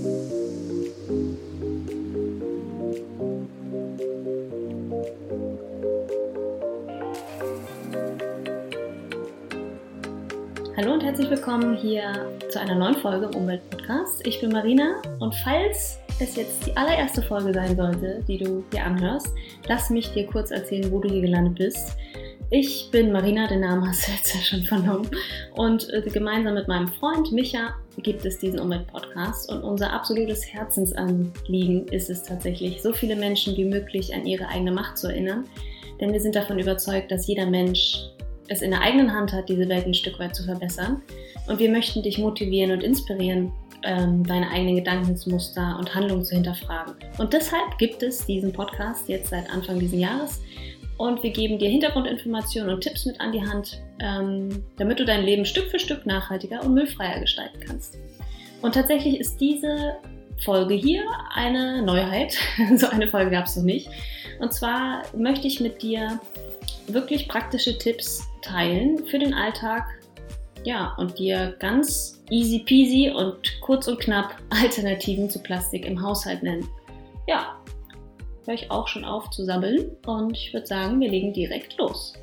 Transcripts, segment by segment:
Hallo und herzlich willkommen hier zu einer neuen Folge im Umweltpodcast. Ich bin Marina und falls es jetzt die allererste Folge sein sollte, die du hier anhörst, lass mich dir kurz erzählen, wo du hier gelandet bist. Ich bin Marina, den Namen hast du jetzt ja schon vernommen. Und äh, gemeinsam mit meinem Freund Micha gibt es diesen Umweltpodcast. Und unser absolutes Herzensanliegen ist es tatsächlich, so viele Menschen wie möglich an ihre eigene Macht zu erinnern. Denn wir sind davon überzeugt, dass jeder Mensch es in der eigenen Hand hat, diese Welt ein Stück weit zu verbessern. Und wir möchten dich motivieren und inspirieren, ähm, deine eigenen Gedankensmuster und Handlungen zu hinterfragen. Und deshalb gibt es diesen Podcast jetzt seit Anfang dieses Jahres. Und wir geben dir Hintergrundinformationen und Tipps mit an die Hand, ähm, damit du dein Leben Stück für Stück nachhaltiger und müllfreier gestalten kannst. Und tatsächlich ist diese Folge hier eine Neuheit. so eine Folge gab es noch nicht. Und zwar möchte ich mit dir wirklich praktische Tipps teilen für den Alltag. Ja, und dir ganz easy peasy und kurz und knapp Alternativen zu Plastik im Haushalt nennen. Ja, höre ich auch schon auf zu sabbeln und ich würde sagen, wir legen direkt los.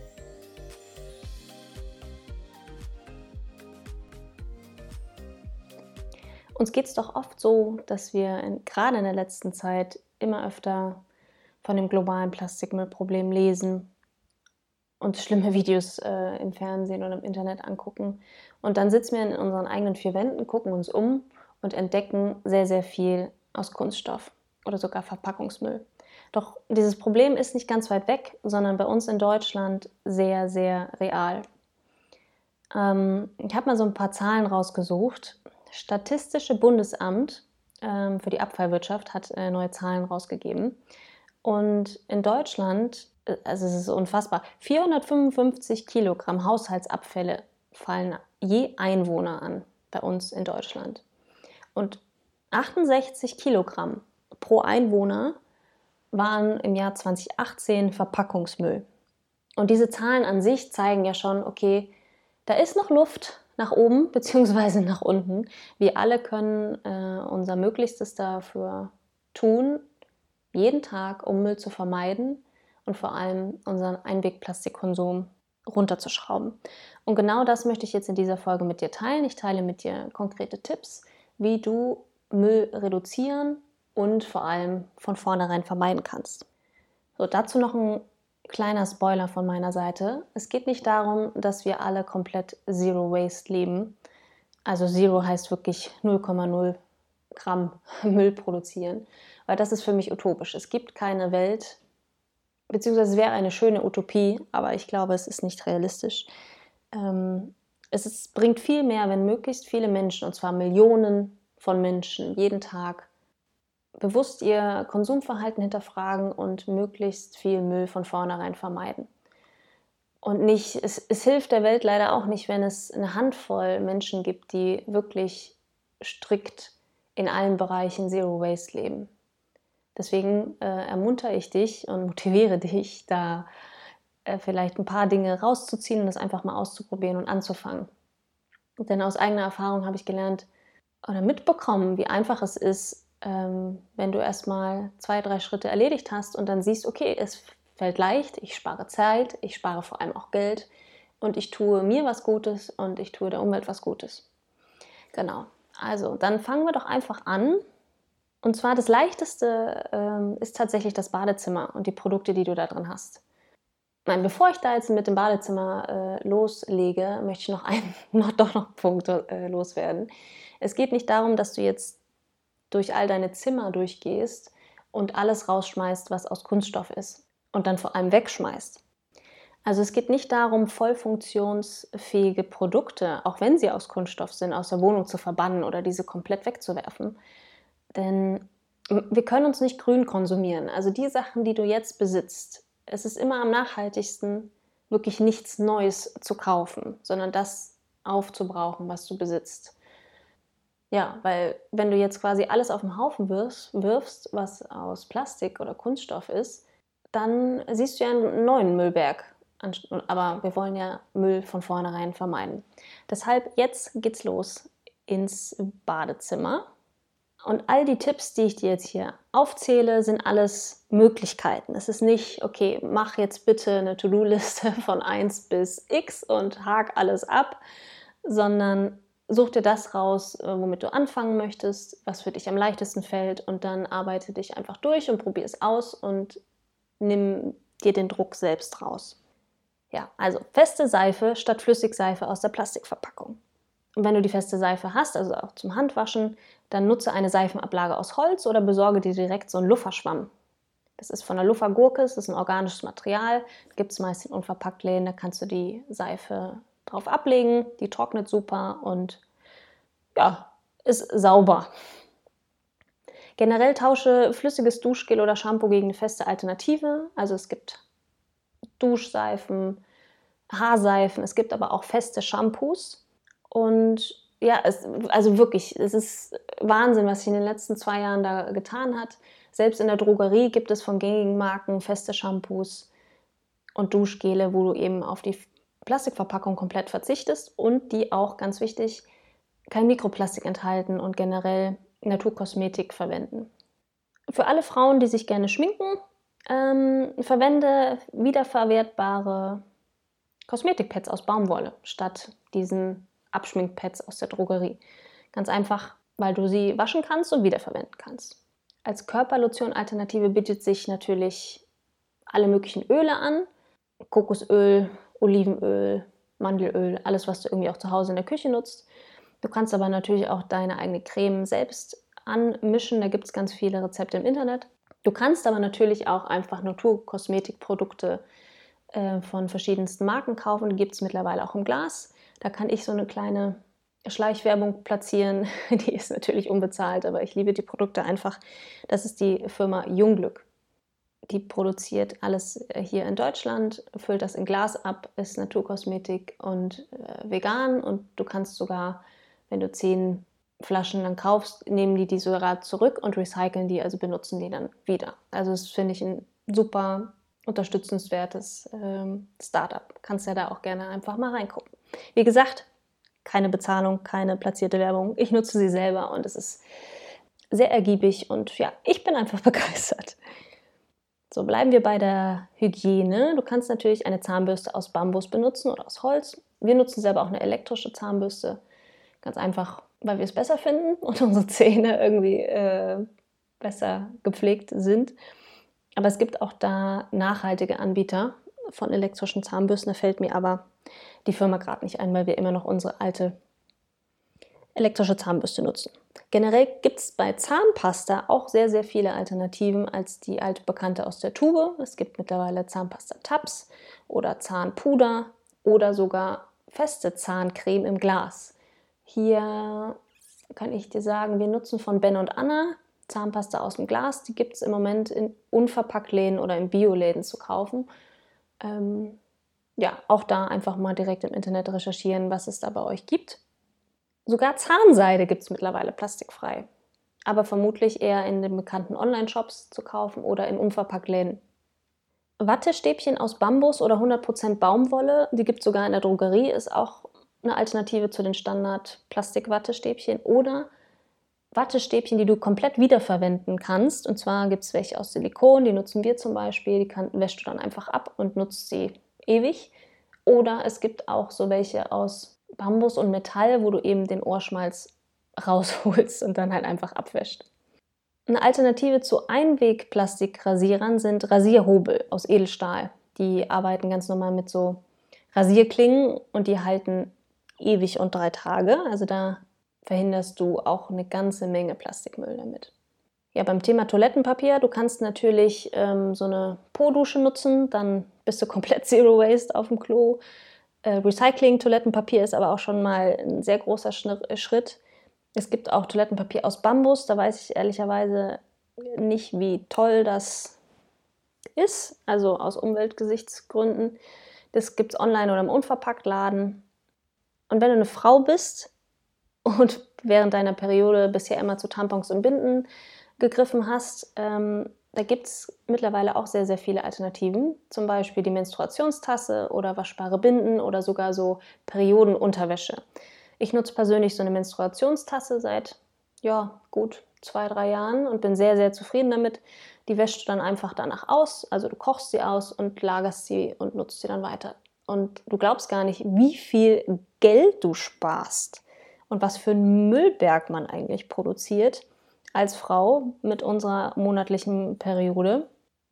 Uns geht es doch oft so, dass wir in, gerade in der letzten Zeit immer öfter von dem globalen Plastikmüllproblem lesen uns schlimme Videos äh, im Fernsehen oder im Internet angucken. Und dann sitzen wir in unseren eigenen vier Wänden, gucken uns um und entdecken sehr, sehr viel aus Kunststoff oder sogar Verpackungsmüll. Doch dieses Problem ist nicht ganz weit weg, sondern bei uns in Deutschland sehr, sehr real. Ähm, ich habe mal so ein paar Zahlen rausgesucht. Statistische Bundesamt ähm, für die Abfallwirtschaft hat äh, neue Zahlen rausgegeben. Und in Deutschland also es ist unfassbar, 455 Kilogramm Haushaltsabfälle fallen je Einwohner an bei uns in Deutschland. Und 68 Kilogramm pro Einwohner waren im Jahr 2018 Verpackungsmüll. Und diese Zahlen an sich zeigen ja schon, okay, da ist noch Luft nach oben bzw. nach unten. Wir alle können äh, unser Möglichstes dafür tun, jeden Tag, um Müll zu vermeiden und vor allem unseren Einwegplastikkonsum runterzuschrauben. Und genau das möchte ich jetzt in dieser Folge mit dir teilen. Ich teile mit dir konkrete Tipps, wie du Müll reduzieren und vor allem von vornherein vermeiden kannst. So, dazu noch ein kleiner Spoiler von meiner Seite. Es geht nicht darum, dass wir alle komplett Zero Waste leben. Also Zero heißt wirklich 0,0 Gramm Müll produzieren, weil das ist für mich utopisch. Es gibt keine Welt, beziehungsweise es wäre eine schöne Utopie, aber ich glaube, es ist nicht realistisch. Ähm, es ist, bringt viel mehr, wenn möglichst viele Menschen, und zwar Millionen von Menschen, jeden Tag bewusst ihr Konsumverhalten hinterfragen und möglichst viel Müll von vornherein vermeiden. Und nicht, es, es hilft der Welt leider auch nicht, wenn es eine Handvoll Menschen gibt, die wirklich strikt in allen Bereichen Zero Waste leben. Deswegen äh, ermuntere ich dich und motiviere dich, da äh, vielleicht ein paar Dinge rauszuziehen und das einfach mal auszuprobieren und anzufangen. Denn aus eigener Erfahrung habe ich gelernt oder mitbekommen, wie einfach es ist, ähm, wenn du erstmal zwei, drei Schritte erledigt hast und dann siehst, okay, es fällt leicht, ich spare Zeit, ich spare vor allem auch Geld und ich tue mir was Gutes und ich tue der Umwelt was Gutes. Genau. Also, dann fangen wir doch einfach an und zwar das leichteste ähm, ist tatsächlich das Badezimmer und die Produkte, die du da drin hast. Nein, bevor ich da jetzt mit dem Badezimmer äh, loslege, möchte ich noch einen, noch, doch noch Punkt äh, loswerden. Es geht nicht darum, dass du jetzt durch all deine Zimmer durchgehst und alles rausschmeißt, was aus Kunststoff ist und dann vor allem wegschmeißt. Also es geht nicht darum, voll funktionsfähige Produkte, auch wenn sie aus Kunststoff sind, aus der Wohnung zu verbannen oder diese komplett wegzuwerfen, denn wir können uns nicht grün konsumieren. Also die Sachen, die du jetzt besitzt, es ist immer am nachhaltigsten, wirklich nichts Neues zu kaufen, sondern das aufzubrauchen, was du besitzt. Ja, weil wenn du jetzt quasi alles auf den Haufen wirfst, wirfst, was aus Plastik oder Kunststoff ist, dann siehst du ja einen neuen Müllberg. Aber wir wollen ja Müll von vornherein vermeiden. Deshalb jetzt geht's los ins Badezimmer Und all die Tipps, die ich dir jetzt hier aufzähle, sind alles Möglichkeiten. Es ist nicht, okay, mach jetzt bitte eine To-Do-Liste von 1 bis X und hak alles ab, sondern such dir das raus, äh, womit du anfangen möchtest, was für dich am leichtesten fällt und dann arbeite dich einfach durch und probier es aus und nimm dir den Druck selbst raus. Ja, also feste Seife statt Flüssigseife aus der Plastikverpackung. Und wenn du die feste Seife hast, also auch zum Handwaschen, dann nutze eine Seifenablage aus Holz oder besorge dir direkt so einen Lufferschwamm. Das ist von der Luffergurke, das ist ein organisches Material, gibt es meist in Unverpacktläden, da kannst du die Seife drauf ablegen, die trocknet super und ja, ist sauber. Generell tausche flüssiges Duschgel oder Shampoo gegen eine feste Alternative. Also es gibt Duschseifen, Haarseifen, es gibt aber auch feste Shampoos. Und ja, es, also wirklich, es ist Wahnsinn, was sich in den letzten zwei Jahren da getan hat. Selbst in der Drogerie gibt es von gängigen Marken feste Shampoos und Duschgele, wo du eben auf die Plastikverpackung komplett verzichtest und die auch, ganz wichtig, kein Mikroplastik enthalten und generell Naturkosmetik verwenden. Für alle Frauen, die sich gerne schminken, ähm, verwende wiederverwertbare Kosmetikpads aus Baumwolle statt diesen Abschminkpads aus der Drogerie. Ganz einfach, weil du sie waschen kannst und wiederverwenden kannst. Als Körperlotion-Alternative bietet sich natürlich alle möglichen Öle an. Kokosöl, Olivenöl, Mandelöl, alles, was du irgendwie auch zu Hause in der Küche nutzt. Du kannst aber natürlich auch deine eigene Creme selbst anmischen. Da gibt es ganz viele Rezepte im Internet. Du kannst aber natürlich auch einfach Naturkosmetikprodukte äh, von verschiedensten Marken kaufen. Die gibt es mittlerweile auch im Glas. Da kann ich so eine kleine Schleichwerbung platzieren. Die ist natürlich unbezahlt, aber ich liebe die Produkte einfach. Das ist die Firma Jungglück. Die produziert alles äh, hier in Deutschland, füllt das in Glas ab, ist Naturkosmetik und äh, vegan und du kannst sogar, wenn du zehn Flaschen dann kaufst, nehmen die die sogar zurück und recyceln die, also benutzen die dann wieder. Also das finde ich ein super unterstützenswertes ähm, Startup. Kannst ja da auch gerne einfach mal reingucken. Wie gesagt, keine Bezahlung, keine platzierte Werbung. Ich nutze sie selber und es ist sehr ergiebig und ja, ich bin einfach begeistert. So, bleiben wir bei der Hygiene. Du kannst natürlich eine Zahnbürste aus Bambus benutzen oder aus Holz. Wir nutzen selber auch eine elektrische Zahnbürste. Ganz einfach, weil wir es besser finden und unsere Zähne irgendwie äh, besser gepflegt sind. Aber es gibt auch da nachhaltige Anbieter von elektrischen Zahnbürsten. Da fällt mir aber die Firma gerade nicht ein, weil wir immer noch unsere alte elektrische Zahnbürste nutzen. Generell gibt es bei Zahnpasta auch sehr, sehr viele Alternativen als die altbekannte aus der Tube. Es gibt mittlerweile Zahnpasta-Tabs oder Zahnpuder oder sogar feste Zahncreme im Glas. Hier kann ich dir sagen, wir nutzen von Ben und Anna Zahnpasta aus dem Glas. Die gibt es im Moment in Unverpacktläden oder in Bioläden zu kaufen. Ähm, ja, auch da einfach mal direkt im Internet recherchieren, was es da bei euch gibt. Sogar Zahnseide gibt es mittlerweile plastikfrei, aber vermutlich eher in den bekannten Online-Shops zu kaufen oder in Unverpacktläden. Wattestäbchen aus Bambus oder 100% Baumwolle, die gibt es sogar in der Drogerie, ist auch eine Alternative zu den Standard-Plastik-Wattestäbchen oder Wattestäbchen, die du komplett wiederverwenden kannst. Und zwar gibt es welche aus Silikon, die nutzen wir zum Beispiel, die kann, wäschst du dann einfach ab und nutzt sie ewig. Oder es gibt auch so welche aus Bambus und Metall, wo du eben den Ohrschmalz rausholst und dann halt einfach abwäscht. Eine Alternative zu Einwegplastikrasierern sind Rasierhobel aus Edelstahl. Die arbeiten ganz normal mit so Rasierklingen und die halten ewig und drei Tage. Also da verhinderst du auch eine ganze Menge Plastikmüll damit. Ja, beim Thema Toilettenpapier, du kannst natürlich ähm, so eine Po-Dusche nutzen, dann bist du komplett Zero Waste auf dem Klo. Äh, Recycling Toilettenpapier ist aber auch schon mal ein sehr großer Schritt. Es gibt auch Toilettenpapier aus Bambus, da weiß ich ehrlicherweise nicht, wie toll das ist, also aus Umweltgesichtsgründen. Das gibt es online oder im Unverpacktladen. Und wenn du eine Frau bist und während deiner Periode bisher immer zu Tampons und Binden gegriffen hast, ähm, da gibt es mittlerweile auch sehr, sehr viele Alternativen. Zum Beispiel die Menstruationstasse oder waschbare Binden oder sogar so Periodenunterwäsche. Ich nutze persönlich so eine Menstruationstasse seit, ja, gut zwei, drei Jahren und bin sehr, sehr zufrieden damit. Die wäschst du dann einfach danach aus, also du kochst sie aus und lagerst sie und nutzt sie dann weiter. Und du glaubst gar nicht, wie viel Geld du sparst und was für einen Müllberg man eigentlich produziert als Frau mit unserer monatlichen Periode.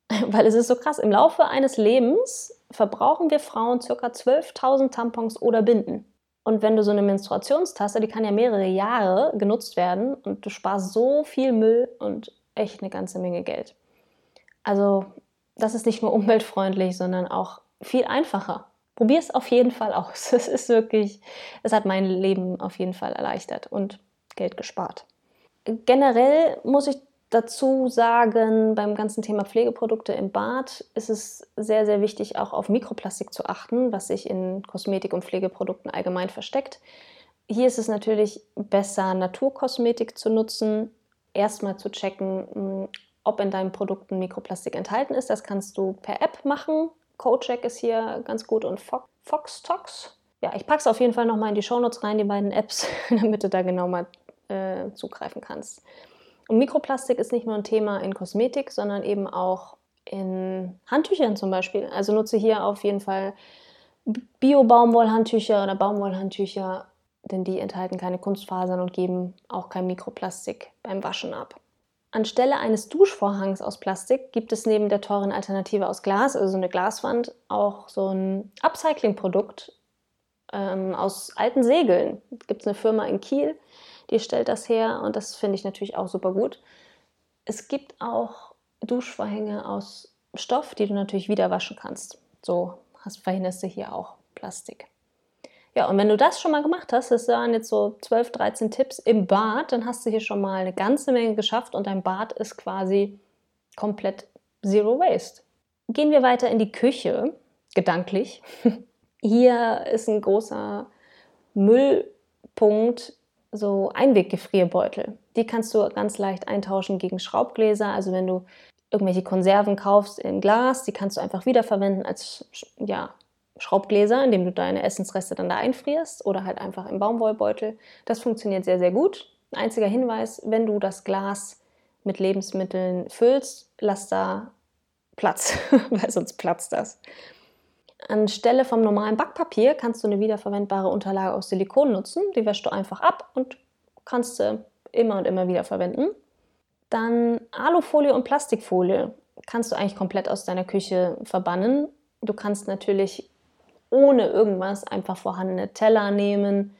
Weil es ist so krass, im Laufe eines Lebens verbrauchen wir Frauen ca. 12.000 Tampons oder Binden. Und wenn du so eine Menstruationstasse, die kann ja mehrere Jahre genutzt werden und du sparst so viel Müll und echt eine ganze Menge Geld. Also das ist nicht nur umweltfreundlich, sondern auch viel einfacher. Probier es auf jeden Fall aus. Es ist wirklich, es hat mein Leben auf jeden Fall erleichtert und Geld gespart. Generell muss ich dazu sagen, beim ganzen Thema Pflegeprodukte im Bad ist es sehr, sehr wichtig, auch auf Mikroplastik zu achten, was sich in Kosmetik- und Pflegeprodukten allgemein versteckt. Hier ist es natürlich besser, Naturkosmetik zu nutzen, erstmal zu checken, hm, ob in deinen Produkten Mikroplastik enthalten ist. Das kannst du per App machen. CodeCheck ist hier ganz gut und Foxtox. Ja, ich packe es auf jeden Fall nochmal in die Shownotes rein, die beiden Apps, damit du da genau mal äh, zugreifen kannst. Und Mikroplastik ist nicht nur ein Thema in Kosmetik, sondern eben auch in Handtüchern zum Beispiel. Also nutze hier auf jeden Fall Bio-Baumwollhandtücher oder Baumwollhandtücher, denn die enthalten keine Kunstfasern und geben auch kein Mikroplastik beim Waschen ab. Anstelle eines Duschvorhangs aus Plastik gibt es neben der teuren Alternative aus Glas, also so eine Glaswand, auch so ein Upcycling-Produkt ähm, aus alten Segeln. Es gibt eine Firma in Kiel, die stellt das her und das finde ich natürlich auch super gut. Es gibt auch Duschvorhänge aus Stoff, die du natürlich wieder waschen kannst. So hast, verhinderst du hier auch Plastik. Ja, und wenn du das schon mal gemacht hast, das waren jetzt so 12, 13 Tipps im Bad, dann hast du hier schon mal eine ganze Menge geschafft und dein Bad ist quasi komplett Zero Waste. Gehen wir weiter in die Küche, gedanklich. Hier ist ein großer Müllpunkt so Einweggefrierbeutel. Die kannst du ganz leicht eintauschen gegen Schraubgläser. Also wenn du irgendwelche Konserven kaufst in Glas, die kannst du einfach wiederverwenden als ja, Schraubgläser, indem du deine Essensreste dann da einfrierst oder halt einfach im Baumwollbeutel. Das funktioniert sehr, sehr gut. Einziger Hinweis, wenn du das Glas mit Lebensmitteln füllst, lass da Platz, weil sonst platzt das. Anstelle vom normalen Backpapier kannst du eine wiederverwendbare Unterlage aus Silikon nutzen. Die wäschst du einfach ab und kannst sie immer und immer wieder verwenden. Dann Alufolie und Plastikfolie kannst du eigentlich komplett aus deiner Küche verbannen. Du kannst natürlich ohne irgendwas einfach vorhandene Teller nehmen,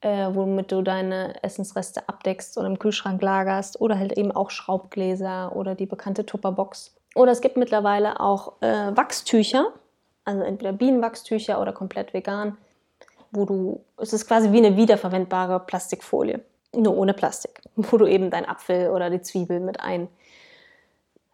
äh, womit du deine Essensreste abdeckst oder im Kühlschrank lagerst oder halt eben auch Schraubgläser oder die bekannte Tupperbox. Oder es gibt mittlerweile auch äh, Wachstücher, also entweder Bienenwachstücher oder komplett vegan, wo du, es ist quasi wie eine wiederverwendbare Plastikfolie, nur ohne Plastik, wo du eben deinen Apfel oder die Zwiebel mit ein,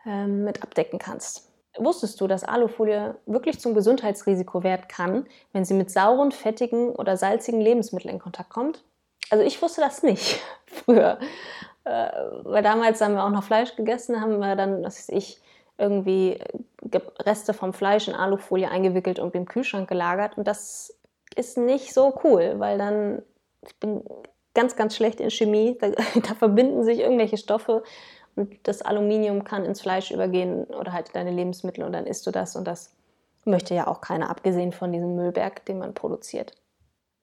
ähm, mit abdecken kannst. Wusstest du, dass Alufolie wirklich zum Gesundheitsrisiko werden kann, wenn sie mit sauren, fettigen oder salzigen Lebensmitteln in Kontakt kommt? Also ich wusste das nicht früher. Äh, weil damals haben wir auch noch Fleisch gegessen, haben wir dann, was weiß ich, irgendwie Reste vom Fleisch in Alufolie eingewickelt und im Kühlschrank gelagert. Und das ist nicht so cool, weil dann, ich bin ganz, ganz schlecht in Chemie, da, da verbinden sich irgendwelche Stoffe und das Aluminium kann ins Fleisch übergehen oder halt deine Lebensmittel und dann isst du das und das möchte ja auch keiner, abgesehen von diesem Müllberg, den man produziert.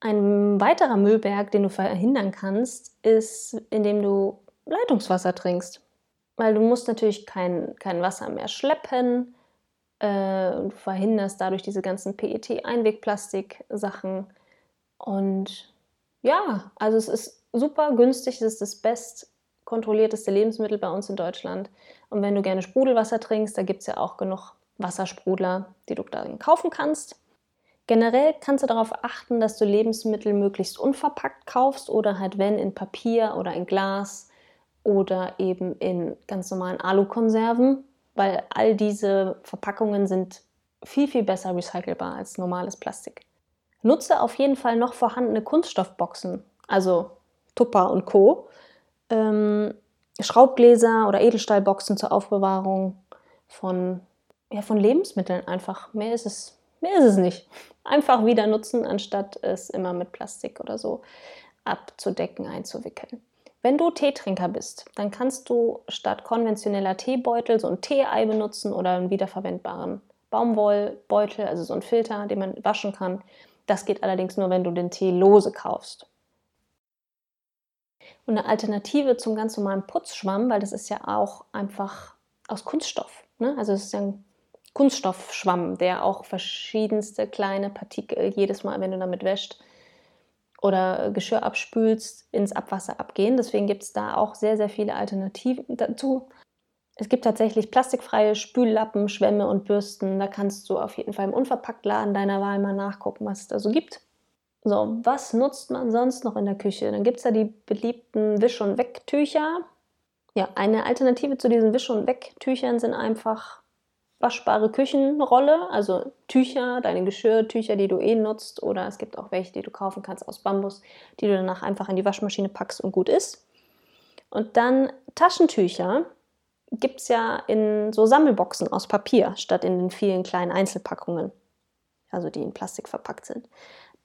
Ein weiterer Müllberg, den du verhindern kannst, ist, indem du Leitungswasser trinkst weil du musst natürlich kein, kein Wasser mehr schleppen. Äh, du verhinderst dadurch diese ganzen PET-Einwegplastik-Sachen. Und ja, also es ist super günstig, es ist das best kontrollierteste Lebensmittel bei uns in Deutschland. Und wenn du gerne Sprudelwasser trinkst, da gibt es ja auch genug Wassersprudler, die du dann kaufen kannst. Generell kannst du darauf achten, dass du Lebensmittel möglichst unverpackt kaufst oder halt wenn in Papier oder in Glas oder eben in ganz normalen Alukonserven, weil all diese Verpackungen sind viel, viel besser recycelbar als normales Plastik. Nutze auf jeden Fall noch vorhandene Kunststoffboxen, also Tupper und Co. Ähm, Schraubgläser oder Edelstahlboxen zur Aufbewahrung von, ja, von Lebensmitteln einfach. Mehr ist, es, mehr ist es nicht. Einfach wieder nutzen, anstatt es immer mit Plastik oder so abzudecken, einzuwickeln. Wenn du Teetrinker bist, dann kannst du statt konventioneller Teebeutel so ein Teeei benutzen oder einen wiederverwendbaren Baumwollbeutel, also so ein Filter, den man waschen kann. Das geht allerdings nur, wenn du den Tee lose kaufst. Und eine Alternative zum ganz normalen Putzschwamm, weil das ist ja auch einfach aus Kunststoff. Ne? Also es ist ja ein Kunststoffschwamm, der auch verschiedenste kleine Partikel jedes Mal, wenn du damit wäscht oder Geschirr abspülst, ins Abwasser abgehen. Deswegen gibt es da auch sehr, sehr viele Alternativen dazu. Es gibt tatsächlich plastikfreie Spüllappen, Schwämme und Bürsten. Da kannst du auf jeden Fall im Unverpacktladen deiner Wahl mal nachgucken, was es da so gibt. So, was nutzt man sonst noch in der Küche? Dann gibt es da die beliebten Wisch- und Wegtücher. Ja, eine Alternative zu diesen Wisch- und Wegtüchern sind einfach waschbare Küchenrolle, also Tücher, deine Geschirrtücher, die du eh nutzt, oder es gibt auch welche, die du kaufen kannst aus Bambus, die du danach einfach in die Waschmaschine packst und gut ist. Und dann Taschentücher gibt es ja in so Sammelboxen aus Papier, statt in den vielen kleinen Einzelpackungen, also die in Plastik verpackt sind.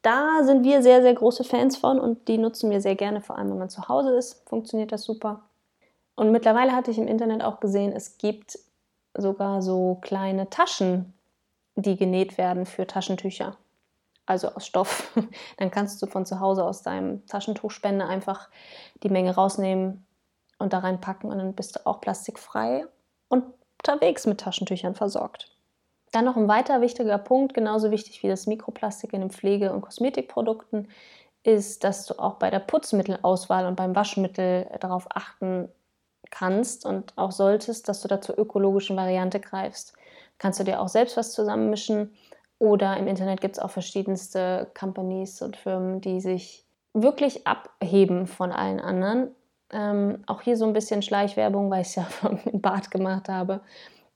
Da sind wir sehr, sehr große Fans von und die nutzen wir sehr gerne, vor allem wenn man zu Hause ist, funktioniert das super. Und mittlerweile hatte ich im Internet auch gesehen, es gibt sogar so kleine Taschen, die genäht werden für Taschentücher. Also aus Stoff. Dann kannst du von zu Hause aus deinem Taschentuchspender einfach die Menge rausnehmen und da reinpacken und dann bist du auch plastikfrei und unterwegs mit Taschentüchern versorgt. Dann noch ein weiter wichtiger Punkt, genauso wichtig wie das Mikroplastik in den Pflege- und Kosmetikprodukten, ist, dass du auch bei der Putzmittelauswahl und beim Waschmittel darauf achten kannst und auch solltest, dass du da zur ökologischen Variante greifst. Kannst du dir auch selbst was zusammenmischen oder im Internet gibt es auch verschiedenste Companies und Firmen, die sich wirklich abheben von allen anderen. Ähm, auch hier so ein bisschen Schleichwerbung, weil ich es ja im Bad gemacht habe,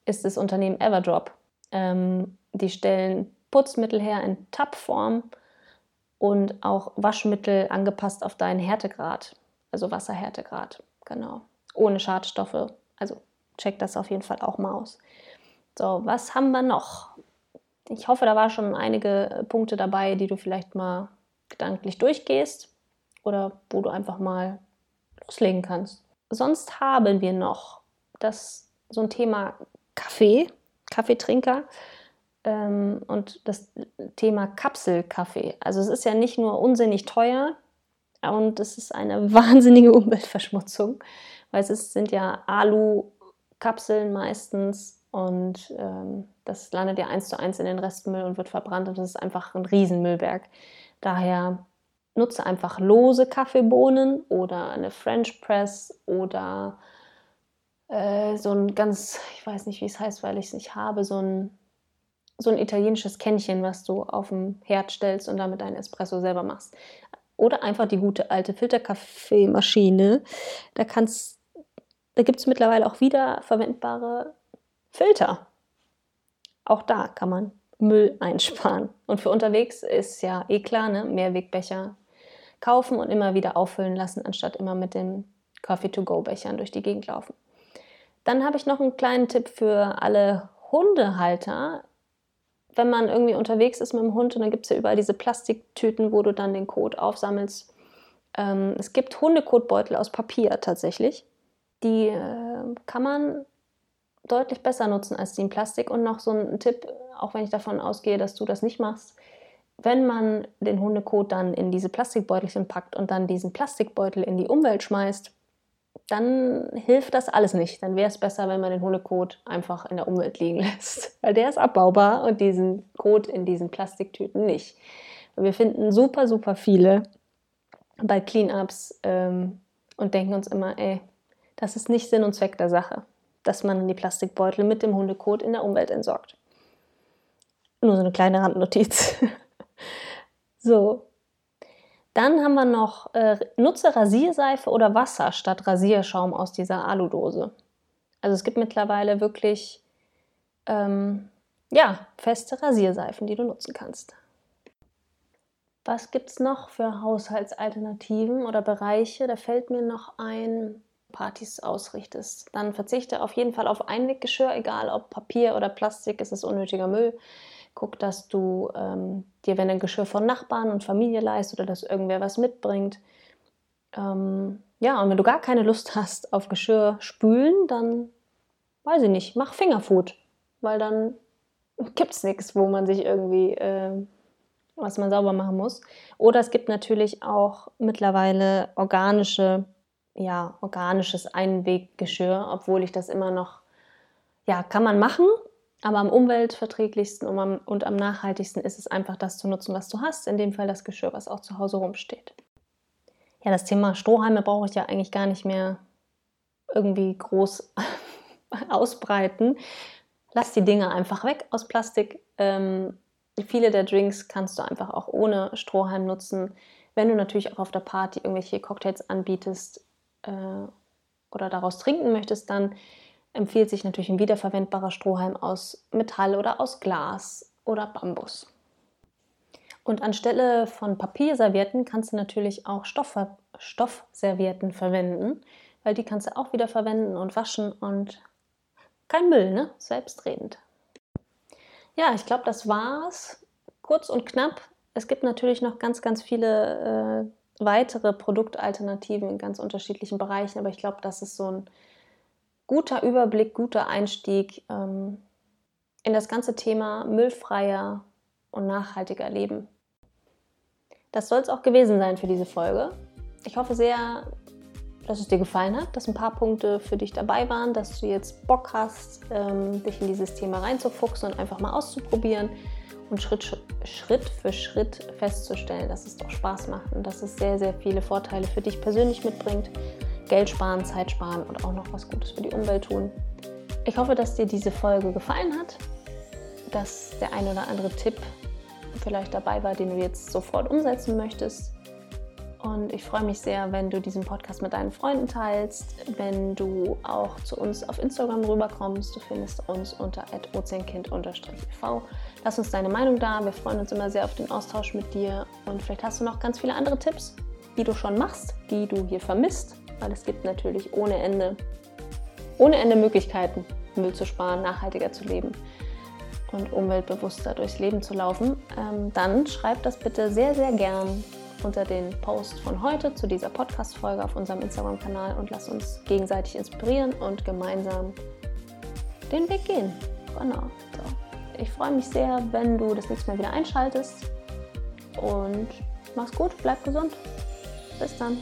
ist das Unternehmen Everdrop. Ähm, die stellen Putzmittel her in Tab-Form und auch Waschmittel angepasst auf deinen Härtegrad, also Wasserhärtegrad, genau ohne Schadstoffe. Also check das auf jeden Fall auch mal aus. So, was haben wir noch? Ich hoffe, da waren schon einige Punkte dabei, die du vielleicht mal gedanklich durchgehst oder wo du einfach mal loslegen kannst. Sonst haben wir noch das so ein Thema Kaffee, Kaffeetrinker ähm, und das Thema Kapselkaffee. Also es ist ja nicht nur unsinnig teuer und es ist eine wahnsinnige Umweltverschmutzung weil es sind ja Alu-Kapseln meistens und ähm, das landet ja eins zu eins in den Restmüll und wird verbrannt und das ist einfach ein Riesenmüllberg. Daher nutze einfach lose Kaffeebohnen oder eine French Press oder äh, so ein ganz, ich weiß nicht, wie es heißt, weil ich es nicht habe, so ein, so ein italienisches Kännchen, was du auf dem Herd stellst und damit deinen Espresso selber machst. Oder einfach die gute alte Filterkaffeemaschine. Da kannst da gibt es mittlerweile auch wieder verwendbare Filter. Auch da kann man Müll einsparen. Und für unterwegs ist ja eh klar, ne? Mehrwegbecher kaufen und immer wieder auffüllen lassen, anstatt immer mit den Coffee-to-go-Bechern durch die Gegend laufen. Dann habe ich noch einen kleinen Tipp für alle Hundehalter. Wenn man irgendwie unterwegs ist mit dem Hund und dann gibt es ja überall diese Plastiktüten, wo du dann den Kot aufsammelst. Ähm, es gibt Hundekotbeutel aus Papier tatsächlich die äh, kann man deutlich besser nutzen als die in Plastik. Und noch so ein Tipp, auch wenn ich davon ausgehe, dass du das nicht machst, wenn man den Hundekot dann in diese Plastikbeutelchen packt und dann diesen Plastikbeutel in die Umwelt schmeißt, dann hilft das alles nicht. Dann wäre es besser, wenn man den Hundekot einfach in der Umwelt liegen lässt, weil der ist abbaubar und diesen Kot in diesen Plastiktüten nicht. Wir finden super, super viele bei Cleanups ähm, und denken uns immer, ey, das ist nicht Sinn und Zweck der Sache, dass man die Plastikbeutel mit dem Hundekot in der Umwelt entsorgt. Nur so eine kleine Randnotiz. so. Dann haben wir noch, äh, nutze Rasierseife oder Wasser statt Rasierschaum aus dieser Aludose. Also es gibt mittlerweile wirklich ähm, ja, feste Rasierseifen, die du nutzen kannst. Was gibt es noch für Haushaltsalternativen oder Bereiche? Da fällt mir noch ein Partys ausrichtest. Dann verzichte auf jeden Fall auf Einweggeschirr, egal ob Papier oder Plastik, ist es unnötiger Müll. Guck, dass du ähm, dir, wenn ein Geschirr von Nachbarn und Familie leist oder dass irgendwer was mitbringt, Ähm, ja, und wenn du gar keine Lust hast auf Geschirr spülen, dann weiß ich nicht, mach Fingerfood, weil dann gibt es nichts, wo man sich irgendwie, äh, was man sauber machen muss. Oder es gibt natürlich auch mittlerweile organische, ja, organisches Einweggeschirr, obwohl ich das immer noch, ja, kann man machen, aber am umweltverträglichsten und am, und am nachhaltigsten ist es einfach, das zu nutzen, was du hast. In dem Fall das Geschirr, was auch zu Hause rumsteht. Ja, das Thema Strohhalme brauche ich ja eigentlich gar nicht mehr irgendwie groß ausbreiten. Lass die Dinge einfach weg aus Plastik. Ähm, viele der Drinks kannst du einfach auch ohne Strohhalm nutzen. Wenn du natürlich auch auf der Party irgendwelche Cocktails anbietest äh, oder daraus trinken möchtest, dann empfiehlt sich natürlich ein wiederverwendbarer Strohhalm aus Metall oder aus Glas oder Bambus. Und anstelle von Papierservietten kannst du natürlich auch Stoff, Stoffservietten verwenden, weil die kannst du auch wieder verwenden und waschen und kein Müll, ne? Selbstredend. Ja, ich glaube, das war's. Kurz und knapp. Es gibt natürlich noch ganz, ganz viele äh, weitere Produktalternativen in ganz unterschiedlichen Bereichen, aber ich glaube, das ist so ein guter Überblick, guter Einstieg ähm, in das ganze Thema müllfreier und nachhaltiger Leben. Das soll es auch gewesen sein für diese Folge. Ich hoffe sehr, dass es dir gefallen hat, dass ein paar Punkte für dich dabei waren, dass du jetzt Bock hast, ähm, dich in dieses Thema reinzufuchsen und einfach mal auszuprobieren und Schritt, Schritt für Schritt festzustellen, dass es doch Spaß macht und dass es sehr, sehr viele Vorteile für dich persönlich mitbringt. Geld sparen, Zeit sparen und auch noch was Gutes für die Umwelt tun. Ich hoffe, dass dir diese Folge gefallen hat, dass der ein oder andere Tipp vielleicht dabei war, den du jetzt sofort umsetzen möchtest. Und ich freue mich sehr, wenn du diesen Podcast mit deinen Freunden teilst, wenn du auch zu uns auf Instagram rüberkommst. Du findest uns unter ozeankind-ev. Lass uns deine Meinung da. Wir freuen uns immer sehr auf den Austausch mit dir. Und vielleicht hast du noch ganz viele andere Tipps, die du schon machst, die du hier vermisst, weil es gibt natürlich ohne Ende, ohne Ende Möglichkeiten, Müll zu sparen, nachhaltiger zu leben und umweltbewusster durchs Leben zu laufen, ähm, dann schreib das bitte sehr, sehr gern unter den Post von heute zu dieser Podcast-Folge auf unserem Instagram-Kanal und lass uns gegenseitig inspirieren und gemeinsam den Weg gehen. Genau. So. Ich freue mich sehr, wenn du das nächste Mal wieder einschaltest und mach's gut, bleib gesund. Bis dann.